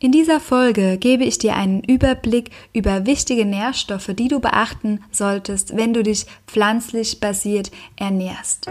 In dieser Folge gebe ich dir einen Überblick über wichtige Nährstoffe, die du beachten solltest, wenn du dich pflanzlich basiert ernährst.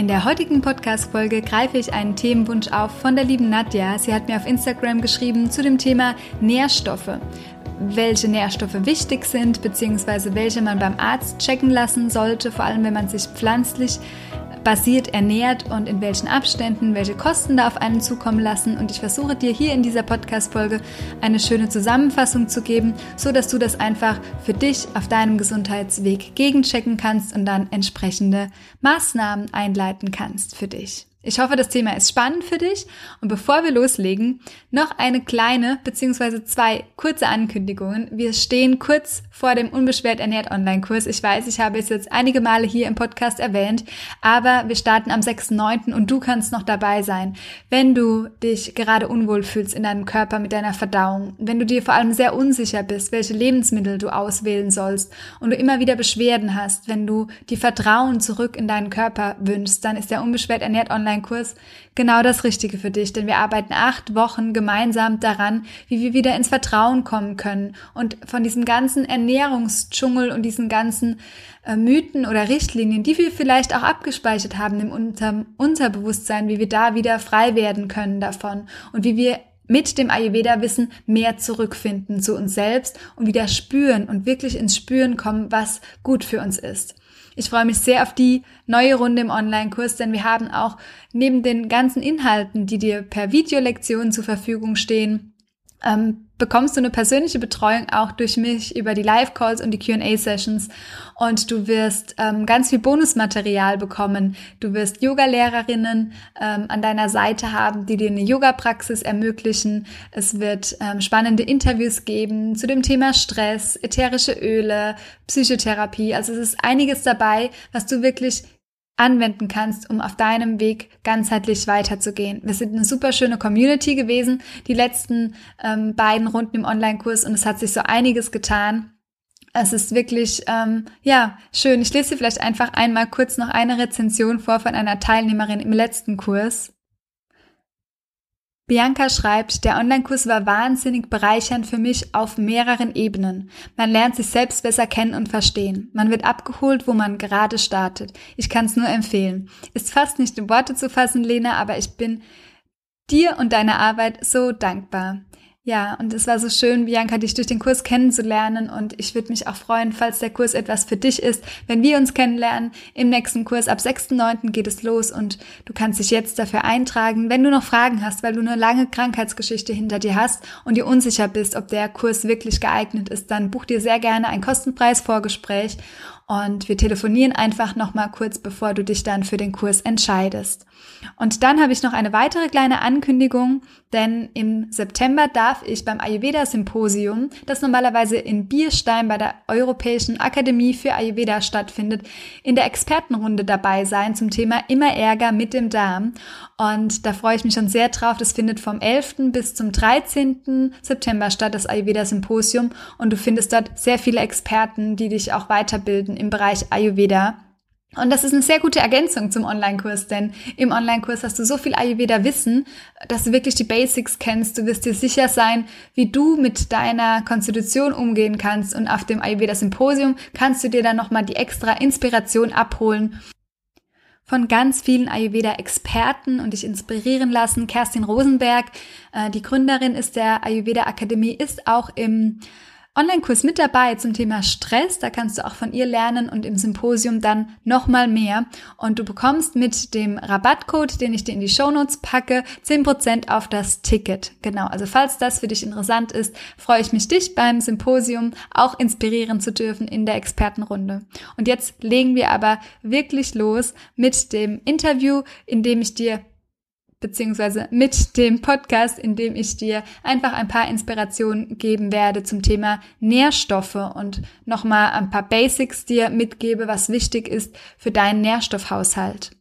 In der heutigen Podcast-Folge greife ich einen Themenwunsch auf von der lieben Nadja. Sie hat mir auf Instagram geschrieben zu dem Thema Nährstoffe. Welche Nährstoffe wichtig sind, beziehungsweise welche man beim Arzt checken lassen sollte, vor allem wenn man sich pflanzlich basiert ernährt und in welchen Abständen, welche Kosten da auf einen zukommen lassen. Und ich versuche dir hier in dieser Podcast-Folge eine schöne Zusammenfassung zu geben, so dass du das einfach für dich auf deinem Gesundheitsweg gegenchecken kannst und dann entsprechende Maßnahmen einleiten kannst für dich. Ich hoffe, das Thema ist spannend für dich. Und bevor wir loslegen, noch eine kleine bzw. zwei kurze Ankündigungen. Wir stehen kurz vor dem Unbeschwert ernährt Online-Kurs. Ich weiß, ich habe es jetzt einige Male hier im Podcast erwähnt, aber wir starten am 6.9. und du kannst noch dabei sein. Wenn du dich gerade unwohl fühlst in deinem Körper mit deiner Verdauung, wenn du dir vor allem sehr unsicher bist, welche Lebensmittel du auswählen sollst und du immer wieder Beschwerden hast, wenn du die Vertrauen zurück in deinen Körper wünschst, dann ist der Unbeschwert ernährt Online Online-Kurs genau das Richtige für dich, denn wir arbeiten acht Wochen gemeinsam daran, wie wir wieder ins Vertrauen kommen können und von diesem ganzen Ernährungsdschungel und diesen ganzen äh, Mythen oder Richtlinien, die wir vielleicht auch abgespeichert haben im Unter Unterbewusstsein, wie wir da wieder frei werden können davon und wie wir mit dem Ayurveda-Wissen mehr zurückfinden zu uns selbst und wieder spüren und wirklich ins Spüren kommen, was gut für uns ist. Ich freue mich sehr auf die neue Runde im Online-Kurs, denn wir haben auch neben den ganzen Inhalten, die dir per Videolektion zur Verfügung stehen, ähm, bekommst du eine persönliche Betreuung auch durch mich über die Live-Calls und die QA-Sessions. Und du wirst ähm, ganz viel Bonusmaterial bekommen. Du wirst Yoga-Lehrerinnen ähm, an deiner Seite haben, die dir eine Yoga-Praxis ermöglichen. Es wird ähm, spannende Interviews geben zu dem Thema Stress, ätherische Öle, Psychotherapie. Also es ist einiges dabei, was du wirklich anwenden kannst, um auf deinem Weg ganzheitlich weiterzugehen. Wir sind eine super schöne Community gewesen, die letzten ähm, beiden Runden im Online-Kurs und es hat sich so einiges getan. Es ist wirklich, ähm, ja, schön. Ich lese dir vielleicht einfach einmal kurz noch eine Rezension vor von einer Teilnehmerin im letzten Kurs. Bianca schreibt, der Online-Kurs war wahnsinnig bereichernd für mich auf mehreren Ebenen. Man lernt sich selbst besser kennen und verstehen. Man wird abgeholt, wo man gerade startet. Ich kann es nur empfehlen. Ist fast nicht in Worte zu fassen, Lena, aber ich bin dir und deiner Arbeit so dankbar. Ja, und es war so schön, Bianca, dich durch den Kurs kennenzulernen. Und ich würde mich auch freuen, falls der Kurs etwas für dich ist, wenn wir uns kennenlernen. Im nächsten Kurs ab 6.9. geht es los und du kannst dich jetzt dafür eintragen. Wenn du noch Fragen hast, weil du eine lange Krankheitsgeschichte hinter dir hast und dir unsicher bist, ob der Kurs wirklich geeignet ist, dann buch dir sehr gerne ein kostenpreis Vorgespräch und wir telefonieren einfach noch mal kurz, bevor du dich dann für den Kurs entscheidest. Und dann habe ich noch eine weitere kleine Ankündigung, denn im September darf ich beim Ayurveda Symposium, das normalerweise in Bierstein bei der Europäischen Akademie für Ayurveda stattfindet, in der Expertenrunde dabei sein zum Thema immer Ärger mit dem Darm. Und da freue ich mich schon sehr drauf. Das findet vom 11. bis zum 13. September statt, das Ayurveda Symposium. Und du findest dort sehr viele Experten, die dich auch weiterbilden im Bereich Ayurveda. Und das ist eine sehr gute Ergänzung zum Online-Kurs, denn im Online-Kurs hast du so viel Ayurveda-Wissen, dass du wirklich die Basics kennst. Du wirst dir sicher sein, wie du mit deiner Konstitution umgehen kannst. Und auf dem Ayurveda-Symposium kannst du dir dann nochmal die extra Inspiration abholen von ganz vielen Ayurveda-Experten und dich inspirieren lassen. Kerstin Rosenberg, äh, die Gründerin ist der Ayurveda-Akademie, ist auch im Online-Kurs mit dabei zum Thema Stress. Da kannst du auch von ihr lernen und im Symposium dann nochmal mehr. Und du bekommst mit dem Rabattcode, den ich dir in die Shownotes packe, 10% auf das Ticket. Genau. Also falls das für dich interessant ist, freue ich mich, dich beim Symposium auch inspirieren zu dürfen in der Expertenrunde. Und jetzt legen wir aber wirklich los mit dem Interview, in dem ich dir beziehungsweise mit dem Podcast, in dem ich dir einfach ein paar Inspirationen geben werde zum Thema Nährstoffe und nochmal ein paar Basics dir mitgebe, was wichtig ist für deinen Nährstoffhaushalt.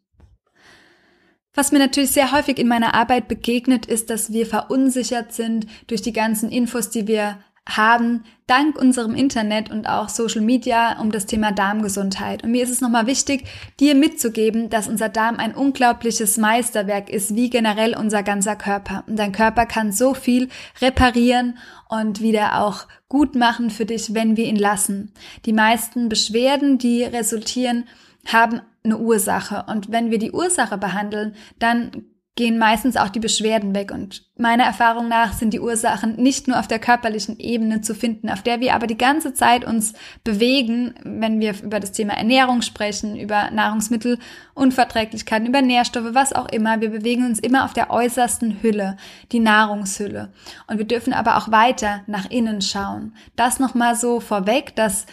Was mir natürlich sehr häufig in meiner Arbeit begegnet, ist, dass wir verunsichert sind durch die ganzen Infos, die wir haben dank unserem Internet und auch Social Media um das Thema Darmgesundheit. Und mir ist es nochmal wichtig, dir mitzugeben, dass unser Darm ein unglaubliches Meisterwerk ist, wie generell unser ganzer Körper. Und dein Körper kann so viel reparieren und wieder auch gut machen für dich, wenn wir ihn lassen. Die meisten Beschwerden, die resultieren, haben eine Ursache. Und wenn wir die Ursache behandeln, dann gehen meistens auch die Beschwerden weg. Und meiner Erfahrung nach sind die Ursachen nicht nur auf der körperlichen Ebene zu finden, auf der wir aber die ganze Zeit uns bewegen, wenn wir über das Thema Ernährung sprechen, über Nahrungsmittelunverträglichkeiten, über Nährstoffe, was auch immer. Wir bewegen uns immer auf der äußersten Hülle, die Nahrungshülle. Und wir dürfen aber auch weiter nach innen schauen. Das nochmal so vorweg, dass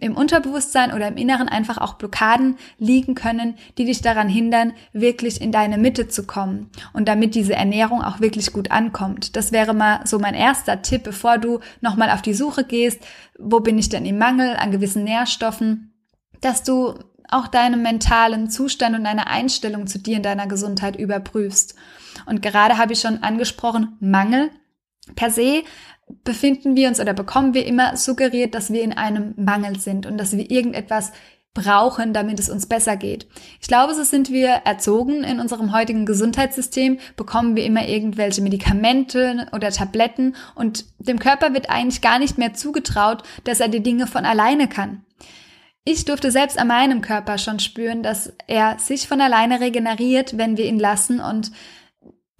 im Unterbewusstsein oder im Inneren einfach auch Blockaden liegen können, die dich daran hindern, wirklich in deine Mitte zu kommen und damit diese Ernährung auch wirklich gut ankommt. Das wäre mal so mein erster Tipp, bevor du nochmal auf die Suche gehst, wo bin ich denn im Mangel an gewissen Nährstoffen, dass du auch deinen mentalen Zustand und deine Einstellung zu dir und deiner Gesundheit überprüfst. Und gerade habe ich schon angesprochen, Mangel per se befinden wir uns oder bekommen wir immer suggeriert, dass wir in einem Mangel sind und dass wir irgendetwas brauchen, damit es uns besser geht. Ich glaube, so sind wir erzogen in unserem heutigen Gesundheitssystem, bekommen wir immer irgendwelche Medikamente oder Tabletten und dem Körper wird eigentlich gar nicht mehr zugetraut, dass er die Dinge von alleine kann. Ich durfte selbst an meinem Körper schon spüren, dass er sich von alleine regeneriert, wenn wir ihn lassen und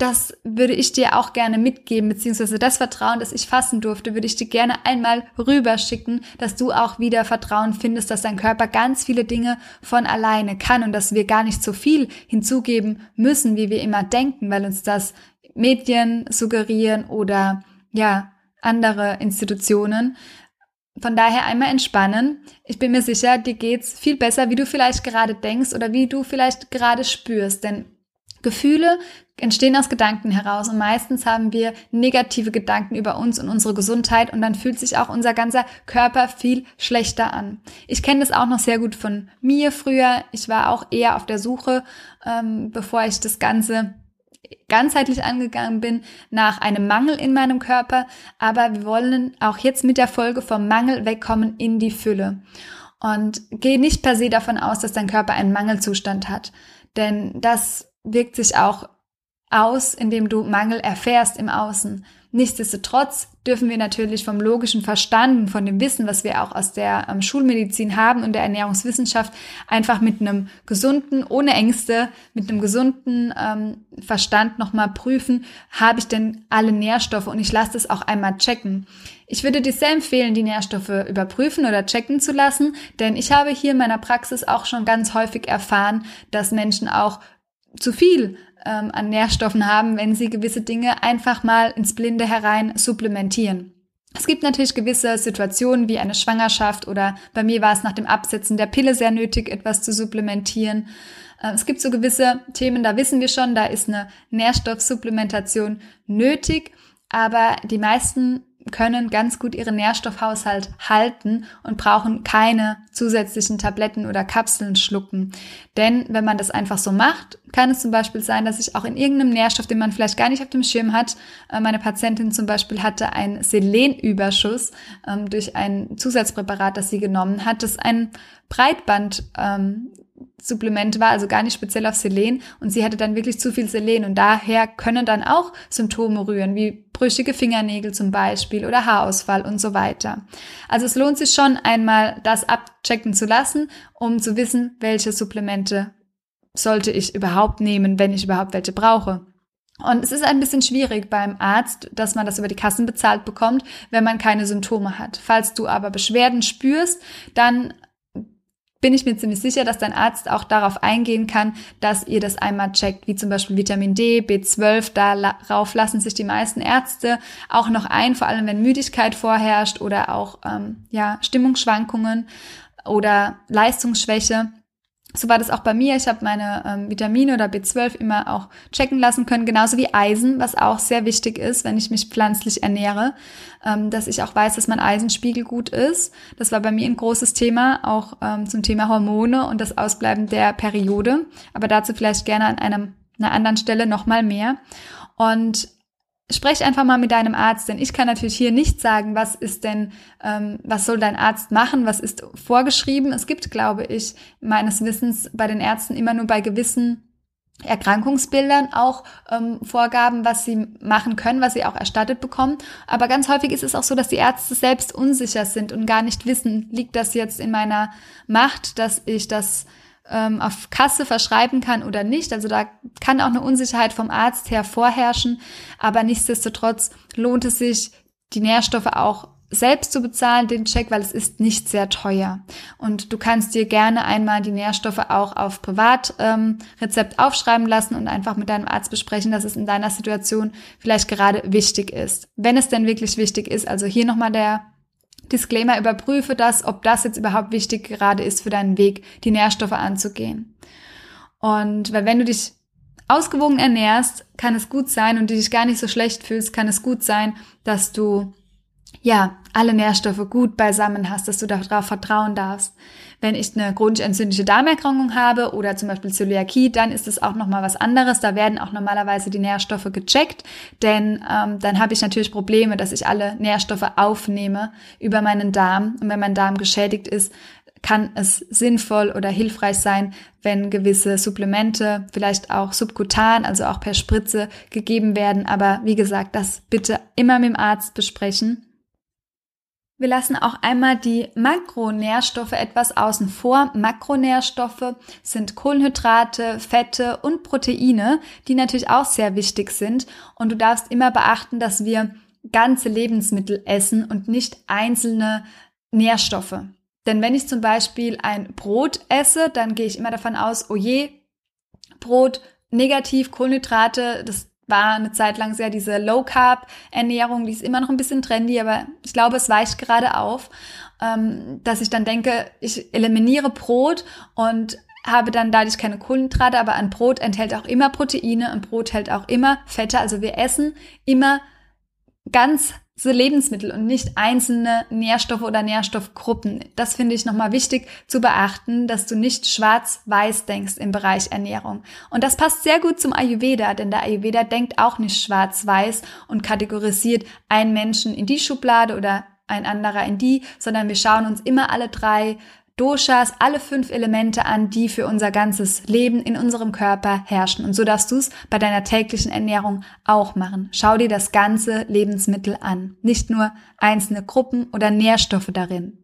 das würde ich dir auch gerne mitgeben, beziehungsweise das Vertrauen, das ich fassen durfte, würde ich dir gerne einmal rüberschicken, dass du auch wieder Vertrauen findest, dass dein Körper ganz viele Dinge von alleine kann und dass wir gar nicht so viel hinzugeben müssen, wie wir immer denken, weil uns das Medien suggerieren oder ja, andere Institutionen. Von daher einmal entspannen. Ich bin mir sicher, dir geht's viel besser, wie du vielleicht gerade denkst oder wie du vielleicht gerade spürst, denn Gefühle entstehen aus Gedanken heraus und meistens haben wir negative Gedanken über uns und unsere Gesundheit und dann fühlt sich auch unser ganzer Körper viel schlechter an. Ich kenne das auch noch sehr gut von mir früher. Ich war auch eher auf der Suche, ähm, bevor ich das Ganze ganzheitlich angegangen bin, nach einem Mangel in meinem Körper. Aber wir wollen auch jetzt mit der Folge vom Mangel wegkommen in die Fülle. Und geh nicht per se davon aus, dass dein Körper einen Mangelzustand hat. Denn das wirkt sich auch aus, indem du Mangel erfährst im Außen. Nichtsdestotrotz dürfen wir natürlich vom logischen Verstand und von dem Wissen, was wir auch aus der ähm, Schulmedizin haben und der Ernährungswissenschaft, einfach mit einem gesunden, ohne Ängste, mit einem gesunden ähm, Verstand nochmal prüfen, habe ich denn alle Nährstoffe und ich lasse das auch einmal checken. Ich würde dir sehr empfehlen, die Nährstoffe überprüfen oder checken zu lassen, denn ich habe hier in meiner Praxis auch schon ganz häufig erfahren, dass Menschen auch zu viel ähm, an Nährstoffen haben, wenn sie gewisse Dinge einfach mal ins Blinde herein supplementieren. Es gibt natürlich gewisse Situationen wie eine Schwangerschaft oder bei mir war es nach dem Absetzen der Pille sehr nötig, etwas zu supplementieren. Äh, es gibt so gewisse Themen, da wissen wir schon, da ist eine Nährstoffsupplementation nötig, aber die meisten können ganz gut ihren Nährstoffhaushalt halten und brauchen keine zusätzlichen Tabletten oder Kapseln schlucken. Denn wenn man das einfach so macht, kann es zum Beispiel sein, dass sich auch in irgendeinem Nährstoff, den man vielleicht gar nicht auf dem Schirm hat, äh, meine Patientin zum Beispiel hatte einen Selenüberschuss ähm, durch ein Zusatzpräparat, das sie genommen hat, das ein Breitband ähm, Supplement war, also gar nicht speziell auf Selen und sie hatte dann wirklich zu viel Selen und daher können dann auch Symptome rühren, wie brüchige Fingernägel zum Beispiel oder Haarausfall und so weiter. Also es lohnt sich schon einmal das abchecken zu lassen, um zu wissen, welche Supplemente sollte ich überhaupt nehmen, wenn ich überhaupt welche brauche. Und es ist ein bisschen schwierig beim Arzt, dass man das über die Kassen bezahlt bekommt, wenn man keine Symptome hat. Falls du aber Beschwerden spürst, dann bin ich mir ziemlich sicher, dass dein Arzt auch darauf eingehen kann, dass ihr das einmal checkt, wie zum Beispiel Vitamin D, B12. Darauf lassen sich die meisten Ärzte auch noch ein, vor allem wenn Müdigkeit vorherrscht oder auch ähm, ja Stimmungsschwankungen oder Leistungsschwäche. So war das auch bei mir. Ich habe meine ähm, Vitamine oder B12 immer auch checken lassen können, genauso wie Eisen, was auch sehr wichtig ist, wenn ich mich pflanzlich ernähre, ähm, dass ich auch weiß, dass mein Eisenspiegel gut ist. Das war bei mir ein großes Thema, auch ähm, zum Thema Hormone und das Ausbleiben der Periode. Aber dazu vielleicht gerne an einem, einer anderen Stelle nochmal mehr. Und Sprech einfach mal mit deinem Arzt, denn ich kann natürlich hier nicht sagen, was ist denn, ähm, was soll dein Arzt machen, was ist vorgeschrieben. Es gibt, glaube ich, meines Wissens bei den Ärzten immer nur bei gewissen Erkrankungsbildern auch ähm, Vorgaben, was sie machen können, was sie auch erstattet bekommen. Aber ganz häufig ist es auch so, dass die Ärzte selbst unsicher sind und gar nicht wissen, liegt das jetzt in meiner Macht, dass ich das ähm, auf Kasse verschreiben kann oder nicht. Also da kann auch eine Unsicherheit vom Arzt her vorherrschen. Aber nichtsdestotrotz lohnt es sich, die Nährstoffe auch selbst zu bezahlen, den Check, weil es ist nicht sehr teuer. Und du kannst dir gerne einmal die Nährstoffe auch auf Privatrezept ähm, aufschreiben lassen und einfach mit deinem Arzt besprechen, dass es in deiner Situation vielleicht gerade wichtig ist. Wenn es denn wirklich wichtig ist, also hier nochmal der Disclaimer, überprüfe das, ob das jetzt überhaupt wichtig gerade ist für deinen Weg, die Nährstoffe anzugehen. Und weil wenn du dich ausgewogen ernährst, kann es gut sein und du dich gar nicht so schlecht fühlst, kann es gut sein, dass du ja alle Nährstoffe gut beisammen hast, dass du darauf vertrauen darfst. Wenn ich eine chronisch entzündliche Darmerkrankung habe oder zum Beispiel Zöliakie, dann ist es auch nochmal was anderes. Da werden auch normalerweise die Nährstoffe gecheckt, denn ähm, dann habe ich natürlich Probleme, dass ich alle Nährstoffe aufnehme über meinen Darm. Und wenn mein Darm geschädigt ist, kann es sinnvoll oder hilfreich sein, wenn gewisse Supplemente, vielleicht auch subkutan, also auch per Spritze gegeben werden. Aber wie gesagt, das bitte immer mit dem Arzt besprechen. Wir lassen auch einmal die Makronährstoffe etwas außen vor. Makronährstoffe sind Kohlenhydrate, Fette und Proteine, die natürlich auch sehr wichtig sind. Und du darfst immer beachten, dass wir ganze Lebensmittel essen und nicht einzelne Nährstoffe. Denn wenn ich zum Beispiel ein Brot esse, dann gehe ich immer davon aus, oh je, Brot negativ, Kohlenhydrate, das war eine Zeit lang sehr diese Low Carb Ernährung, die ist immer noch ein bisschen trendy, aber ich glaube, es weicht gerade auf, ähm, dass ich dann denke, ich eliminiere Brot und habe dann dadurch keine Kohlenhydrate, aber ein Brot enthält auch immer Proteine, ein Brot hält auch immer Fette, also wir essen immer ganz so Lebensmittel und nicht einzelne Nährstoffe oder Nährstoffgruppen. Das finde ich nochmal wichtig zu beachten, dass du nicht schwarz-weiß denkst im Bereich Ernährung. Und das passt sehr gut zum Ayurveda, denn der Ayurveda denkt auch nicht schwarz-weiß und kategorisiert einen Menschen in die Schublade oder ein anderer in die, sondern wir schauen uns immer alle drei Doshas, alle fünf Elemente an, die für unser ganzes Leben in unserem Körper herrschen. Und so darfst du es bei deiner täglichen Ernährung auch machen. Schau dir das ganze Lebensmittel an, nicht nur einzelne Gruppen oder Nährstoffe darin.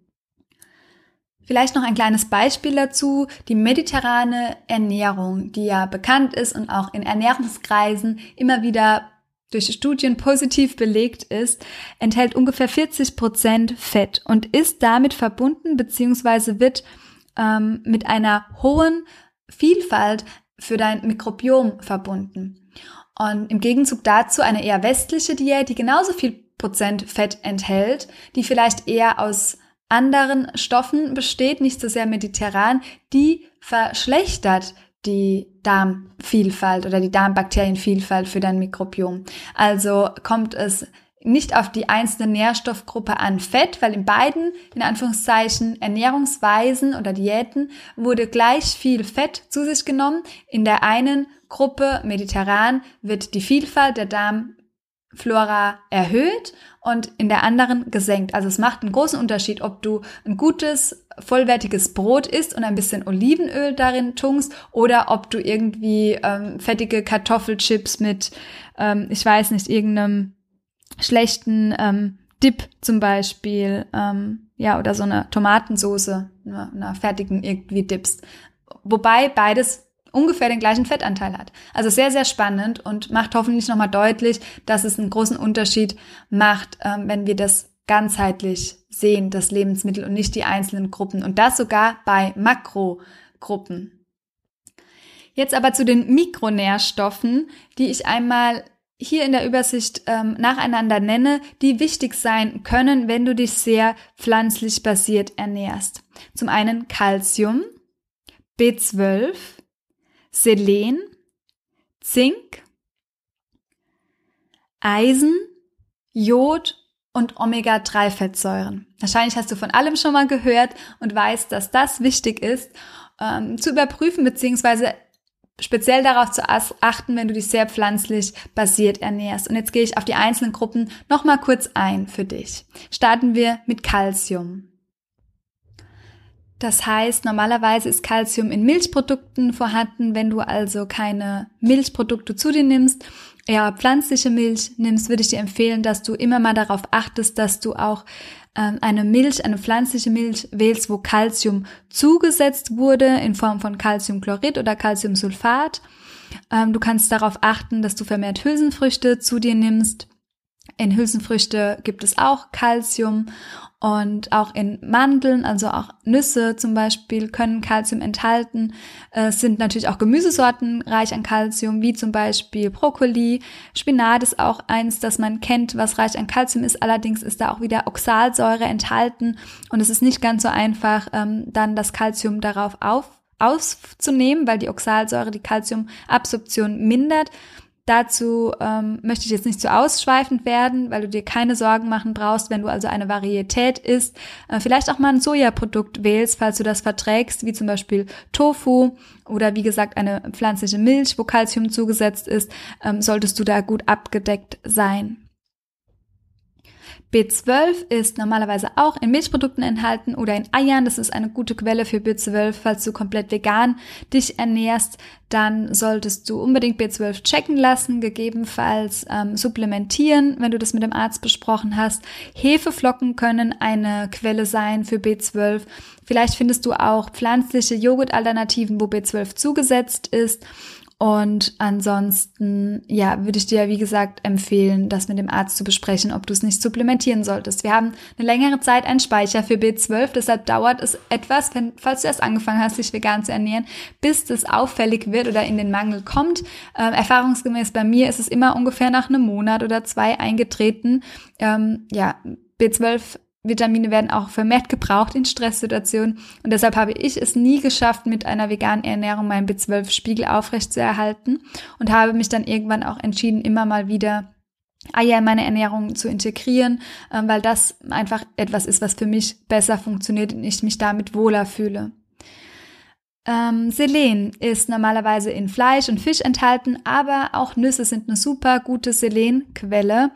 Vielleicht noch ein kleines Beispiel dazu. Die mediterrane Ernährung, die ja bekannt ist und auch in Ernährungskreisen immer wieder durch Studien positiv belegt ist, enthält ungefähr 40 Prozent Fett und ist damit verbunden beziehungsweise wird ähm, mit einer hohen Vielfalt für dein Mikrobiom verbunden. Und im Gegenzug dazu eine eher westliche Diät, die genauso viel Prozent Fett enthält, die vielleicht eher aus anderen Stoffen besteht, nicht so sehr mediterran, die verschlechtert die Darmvielfalt oder die Darmbakterienvielfalt für dein Mikrobiom. Also kommt es nicht auf die einzelne Nährstoffgruppe an Fett, weil in beiden, in Anführungszeichen, Ernährungsweisen oder Diäten wurde gleich viel Fett zu sich genommen. In der einen Gruppe mediterran wird die Vielfalt der Darmflora erhöht und in der anderen gesenkt. Also es macht einen großen Unterschied, ob du ein gutes, vollwertiges Brot isst und ein bisschen Olivenöl darin tunkst oder ob du irgendwie ähm, fettige Kartoffelchips mit, ähm, ich weiß nicht, irgendeinem schlechten ähm, Dip zum Beispiel, ähm, ja, oder so eine Tomatensoße, einer fertigen irgendwie dippst. Wobei beides ungefähr den gleichen Fettanteil hat. Also sehr, sehr spannend und macht hoffentlich nochmal deutlich, dass es einen großen Unterschied macht, ähm, wenn wir das ganzheitlich sehen, das Lebensmittel und nicht die einzelnen Gruppen. Und das sogar bei Makrogruppen. Jetzt aber zu den Mikronährstoffen, die ich einmal hier in der Übersicht ähm, nacheinander nenne, die wichtig sein können, wenn du dich sehr pflanzlich basiert ernährst. Zum einen Calcium, B12, Selen, Zink, Eisen, Jod und Omega-3-Fettsäuren. Wahrscheinlich hast du von allem schon mal gehört und weißt, dass das wichtig ist, ähm, zu überprüfen beziehungsweise speziell darauf zu achten, wenn du dich sehr pflanzlich basiert ernährst. Und jetzt gehe ich auf die einzelnen Gruppen nochmal kurz ein für dich. Starten wir mit Calcium. Das heißt, normalerweise ist Calcium in Milchprodukten vorhanden. Wenn du also keine Milchprodukte zu dir nimmst, ja, pflanzliche Milch nimmst, würde ich dir empfehlen, dass du immer mal darauf achtest, dass du auch ähm, eine Milch, eine pflanzliche Milch wählst, wo Calcium zugesetzt wurde in Form von Calciumchlorid oder Calciumsulfat. Ähm, du kannst darauf achten, dass du vermehrt Hülsenfrüchte zu dir nimmst. In Hülsenfrüchte gibt es auch Calcium und auch in Mandeln, also auch Nüsse zum Beispiel, können Kalzium enthalten. Es sind natürlich auch Gemüsesorten reich an Kalzium, wie zum Beispiel Brokkoli. Spinat ist auch eins, das man kennt, was reich an Kalzium ist. Allerdings ist da auch wieder Oxalsäure enthalten und es ist nicht ganz so einfach, ähm, dann das Kalzium darauf auf auszunehmen, weil die Oxalsäure die Kalziumabsorption mindert. Dazu ähm, möchte ich jetzt nicht zu ausschweifend werden, weil du dir keine Sorgen machen brauchst, wenn du also eine Varietät isst. Äh, vielleicht auch mal ein Sojaprodukt wählst, falls du das verträgst, wie zum Beispiel Tofu oder wie gesagt eine pflanzliche Milch, wo Kalzium zugesetzt ist, ähm, solltest du da gut abgedeckt sein. B12 ist normalerweise auch in Milchprodukten enthalten oder in Eiern. Das ist eine gute Quelle für B12. Falls du komplett vegan dich ernährst, dann solltest du unbedingt B12 checken lassen, gegebenenfalls ähm, supplementieren, wenn du das mit dem Arzt besprochen hast. Hefeflocken können eine Quelle sein für B12. Vielleicht findest du auch pflanzliche Joghurtalternativen, wo B12 zugesetzt ist. Und ansonsten, ja, würde ich dir, wie gesagt, empfehlen, das mit dem Arzt zu besprechen, ob du es nicht supplementieren solltest. Wir haben eine längere Zeit einen Speicher für B12, deshalb dauert es etwas, wenn, falls du erst angefangen hast, dich vegan zu ernähren, bis das auffällig wird oder in den Mangel kommt. Ähm, erfahrungsgemäß bei mir ist es immer ungefähr nach einem Monat oder zwei eingetreten. Ähm, ja, B12 Vitamine werden auch vermehrt gebraucht in Stresssituationen und deshalb habe ich es nie geschafft, mit einer veganen Ernährung meinen B12-Spiegel aufrechtzuerhalten und habe mich dann irgendwann auch entschieden, immer mal wieder Eier in meine Ernährung zu integrieren, ähm, weil das einfach etwas ist, was für mich besser funktioniert und ich mich damit wohler fühle. Ähm, Selen ist normalerweise in Fleisch und Fisch enthalten, aber auch Nüsse sind eine super gute Selenquelle.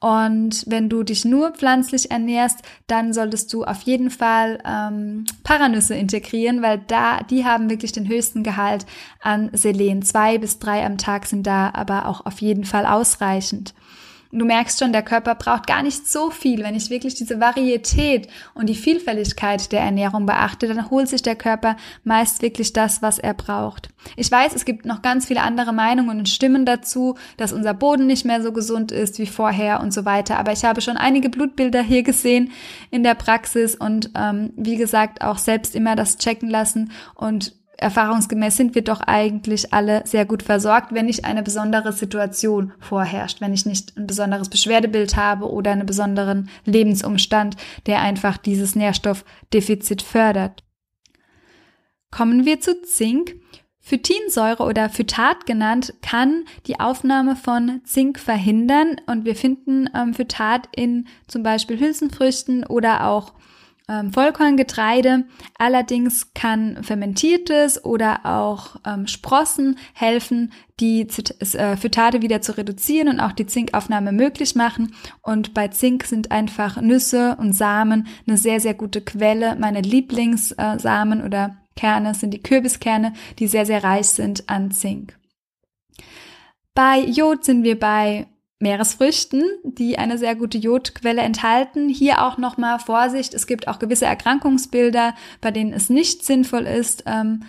Und wenn du dich nur pflanzlich ernährst, dann solltest du auf jeden Fall ähm, Paranüsse integrieren, weil da die haben wirklich den höchsten Gehalt an Selen. Zwei bis drei am Tag sind da aber auch auf jeden Fall ausreichend du merkst schon, der Körper braucht gar nicht so viel. Wenn ich wirklich diese Varietät und die Vielfältigkeit der Ernährung beachte, dann holt sich der Körper meist wirklich das, was er braucht. Ich weiß, es gibt noch ganz viele andere Meinungen und Stimmen dazu, dass unser Boden nicht mehr so gesund ist wie vorher und so weiter. Aber ich habe schon einige Blutbilder hier gesehen in der Praxis und ähm, wie gesagt auch selbst immer das checken lassen und erfahrungsgemäß sind wir doch eigentlich alle sehr gut versorgt, wenn nicht eine besondere Situation vorherrscht, wenn ich nicht ein besonderes Beschwerdebild habe oder einen besonderen Lebensumstand, der einfach dieses Nährstoffdefizit fördert. Kommen wir zu Zink. Phytinsäure oder Phytat genannt kann die Aufnahme von Zink verhindern und wir finden ähm, Phytat in zum Beispiel Hülsenfrüchten oder auch ähm, Vollkorngetreide. Allerdings kann fermentiertes oder auch ähm, Sprossen helfen, die äh, Phytate wieder zu reduzieren und auch die Zinkaufnahme möglich machen. Und bei Zink sind einfach Nüsse und Samen eine sehr, sehr gute Quelle. Meine Lieblingssamen äh, oder Kerne sind die Kürbiskerne, die sehr, sehr reich sind an Zink. Bei Jod sind wir bei Meeresfrüchten, die eine sehr gute Jodquelle enthalten. Hier auch nochmal Vorsicht, es gibt auch gewisse Erkrankungsbilder, bei denen es nicht sinnvoll ist, ähm,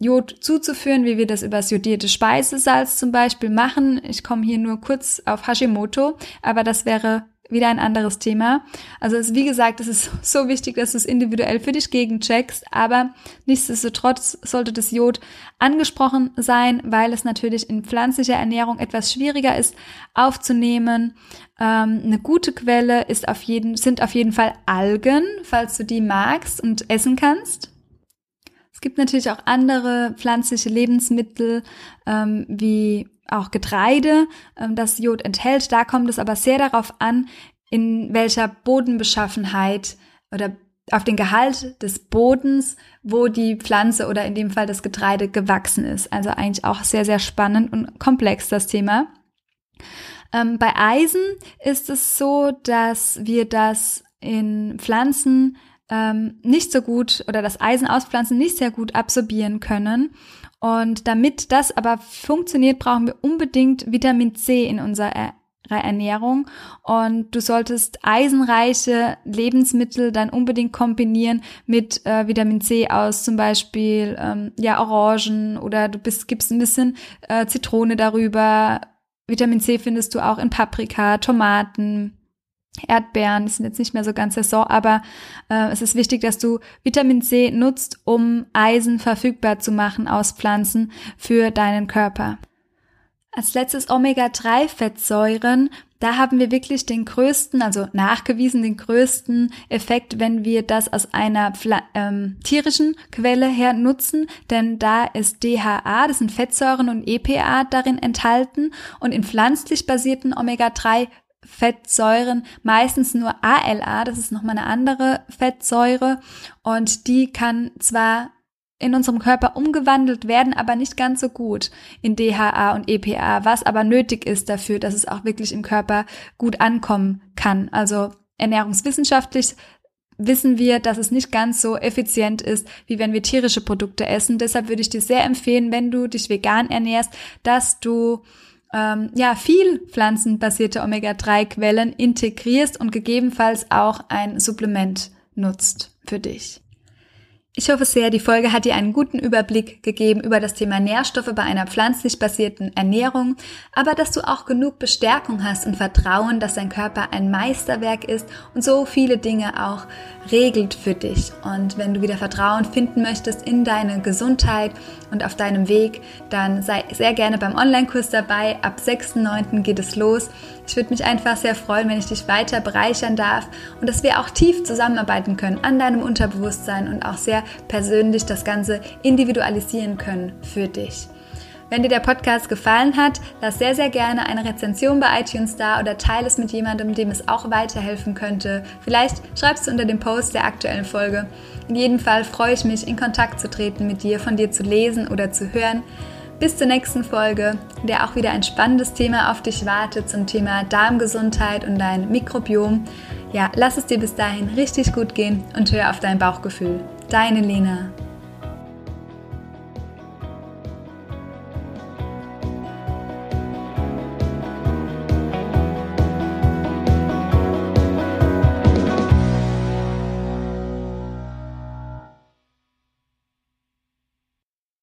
Jod zuzuführen, wie wir das über das jodierte Speisesalz zum Beispiel machen. Ich komme hier nur kurz auf Hashimoto, aber das wäre wieder ein anderes Thema. Also es, wie gesagt, es ist so wichtig, dass du es individuell für dich gegencheckst, aber nichtsdestotrotz sollte das Jod angesprochen sein, weil es natürlich in pflanzlicher Ernährung etwas schwieriger ist aufzunehmen. Ähm, eine gute Quelle ist auf jeden, sind auf jeden Fall Algen, falls du die magst und essen kannst. Es gibt natürlich auch andere pflanzliche Lebensmittel, ähm, wie auch Getreide, ähm, das Jod enthält. Da kommt es aber sehr darauf an, in welcher Bodenbeschaffenheit oder auf den Gehalt des Bodens, wo die Pflanze oder in dem Fall das Getreide gewachsen ist. Also eigentlich auch sehr, sehr spannend und komplex das Thema. Ähm, bei Eisen ist es so, dass wir das in Pflanzen ähm, nicht so gut oder das Eisen aus Pflanzen nicht sehr gut absorbieren können. Und damit das aber funktioniert, brauchen wir unbedingt Vitamin C in unserer Ernährung und du solltest eisenreiche Lebensmittel dann unbedingt kombinieren mit äh, Vitamin C aus zum Beispiel ähm, ja Orangen oder du bist, gibst ein bisschen äh, Zitrone darüber. Vitamin C findest du auch in Paprika, Tomaten, Erdbeeren, die sind jetzt nicht mehr so ganz Saison, aber äh, es ist wichtig, dass du Vitamin C nutzt, um Eisen verfügbar zu machen aus Pflanzen für deinen Körper. Als letztes Omega-3-Fettsäuren. Da haben wir wirklich den größten, also nachgewiesen den größten Effekt, wenn wir das aus einer ähm, tierischen Quelle her nutzen, denn da ist DHA, das sind Fettsäuren und EPA darin enthalten und in pflanzlich basierten Omega-3 Fettsäuren, meistens nur ALA, das ist nochmal eine andere Fettsäure und die kann zwar in unserem Körper umgewandelt werden, aber nicht ganz so gut in DHA und EPA, was aber nötig ist dafür, dass es auch wirklich im Körper gut ankommen kann. Also ernährungswissenschaftlich wissen wir, dass es nicht ganz so effizient ist, wie wenn wir tierische Produkte essen. Deshalb würde ich dir sehr empfehlen, wenn du dich vegan ernährst, dass du ähm, ja, viel pflanzenbasierte Omega-3-Quellen integrierst und gegebenenfalls auch ein Supplement nutzt für dich. Ich hoffe sehr, die Folge hat dir einen guten Überblick gegeben über das Thema Nährstoffe bei einer pflanzlich basierten Ernährung, aber dass du auch genug Bestärkung hast und Vertrauen, dass dein Körper ein Meisterwerk ist und so viele Dinge auch regelt für dich. Und wenn du wieder Vertrauen finden möchtest in deine Gesundheit und auf deinem Weg, dann sei sehr gerne beim Online-Kurs dabei. Ab 6.9. geht es los. Ich würde mich einfach sehr freuen, wenn ich dich weiter bereichern darf und dass wir auch tief zusammenarbeiten können an deinem Unterbewusstsein und auch sehr persönlich das Ganze individualisieren können für dich. Wenn dir der Podcast gefallen hat, lass sehr, sehr gerne eine Rezension bei iTunes da oder teile es mit jemandem, dem es auch weiterhelfen könnte. Vielleicht schreibst du unter dem Post der aktuellen Folge. In jedem Fall freue ich mich, in Kontakt zu treten mit dir, von dir zu lesen oder zu hören. Bis zur nächsten Folge, in der auch wieder ein spannendes Thema auf dich wartet zum Thema Darmgesundheit und dein Mikrobiom. Ja, lass es dir bis dahin richtig gut gehen und hör auf dein Bauchgefühl. Deine Lena.